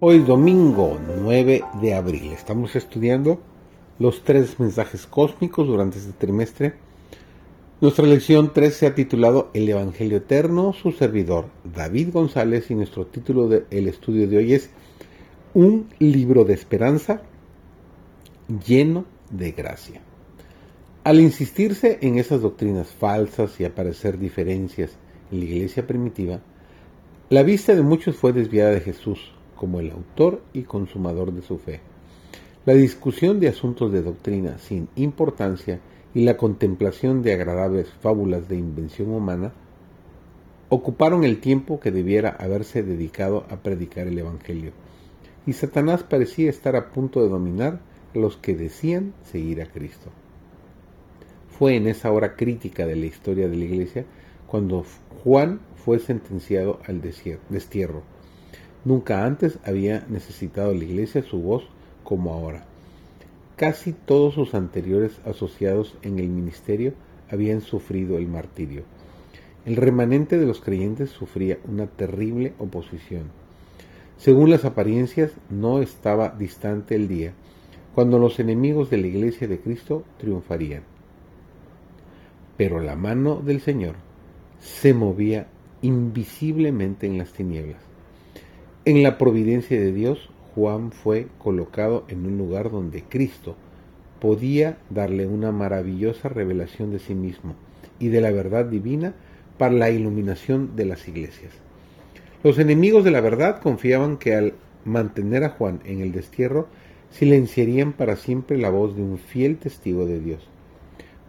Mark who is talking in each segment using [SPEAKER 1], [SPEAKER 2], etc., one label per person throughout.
[SPEAKER 1] Hoy domingo 9 de abril estamos estudiando los tres mensajes cósmicos durante este trimestre. Nuestra lección 3 se ha titulado El Evangelio Eterno, su servidor David González y nuestro título del estudio de hoy es Un libro de esperanza lleno de gracia. Al insistirse en esas doctrinas falsas y aparecer diferencias en la iglesia primitiva, la vista de muchos fue desviada de Jesús como el autor y consumador de su fe. La discusión de asuntos de doctrina sin importancia y la contemplación de agradables fábulas de invención humana ocuparon el tiempo que debiera haberse dedicado a predicar el Evangelio, y Satanás parecía estar a punto de dominar a los que decían seguir a Cristo. Fue en esa hora crítica de la historia de la Iglesia cuando Juan fue sentenciado al destierro. Nunca antes había necesitado la Iglesia su voz como ahora. Casi todos sus anteriores asociados en el ministerio habían sufrido el martirio. El remanente de los creyentes sufría una terrible oposición. Según las apariencias, no estaba distante el día cuando los enemigos de la iglesia de Cristo triunfarían. Pero la mano del Señor se movía invisiblemente en las tinieblas. En la providencia de Dios, Juan fue colocado en un lugar donde Cristo podía darle una maravillosa revelación de sí mismo y de la verdad divina para la iluminación de las iglesias. Los enemigos de la verdad confiaban que al mantener a Juan en el destierro, silenciarían para siempre la voz de un fiel testigo de Dios.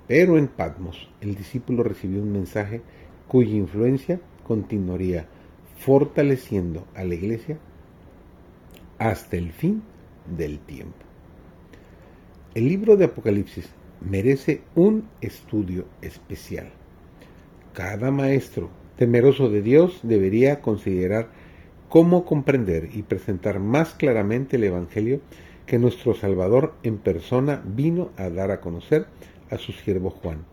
[SPEAKER 1] Pero en Patmos el discípulo recibió un mensaje cuya influencia continuaría fortaleciendo a la iglesia hasta el fin del tiempo. El libro de Apocalipsis merece un estudio especial. Cada maestro temeroso de Dios debería considerar cómo comprender y presentar más claramente el Evangelio que nuestro Salvador en persona vino a dar a conocer a su siervo Juan.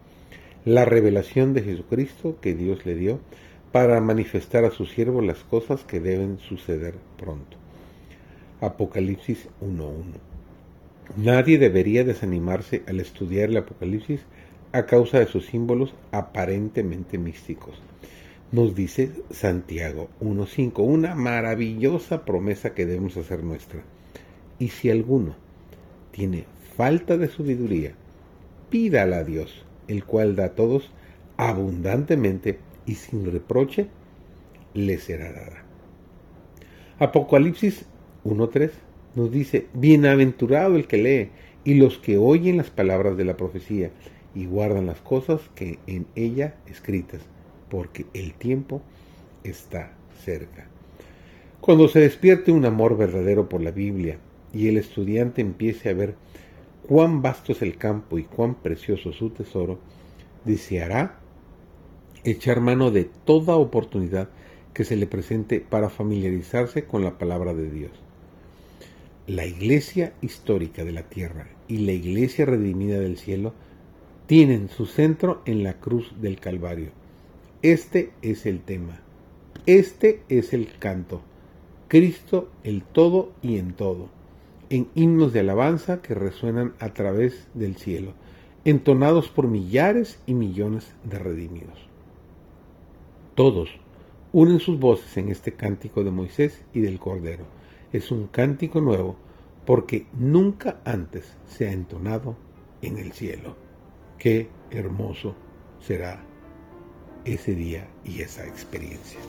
[SPEAKER 1] La revelación de Jesucristo que Dios le dio para manifestar a su siervo las cosas que deben suceder pronto. Apocalipsis 1.1. Nadie debería desanimarse al estudiar el Apocalipsis a causa de sus símbolos aparentemente místicos. Nos dice Santiago 1.5, una maravillosa promesa que debemos hacer nuestra. Y si alguno tiene falta de sabiduría, pídala a Dios, el cual da a todos abundantemente y sin reproche, le será dada. Apocalipsis 1.3 nos dice, bienaventurado el que lee y los que oyen las palabras de la profecía y guardan las cosas que en ella escritas, porque el tiempo está cerca. Cuando se despierte un amor verdadero por la Biblia y el estudiante empiece a ver cuán vasto es el campo y cuán precioso su tesoro, deseará echar mano de toda oportunidad que se le presente para familiarizarse con la palabra de Dios. La iglesia histórica de la tierra y la iglesia redimida del cielo tienen su centro en la cruz del Calvario. Este es el tema. Este es el canto. Cristo el todo y en todo en himnos de alabanza que resuenan a través del cielo, entonados por millares y millones de redimidos. Todos unen sus voces en este cántico de Moisés y del Cordero. Es un cántico nuevo porque nunca antes se ha entonado en el cielo. Qué hermoso será ese día y esa experiencia.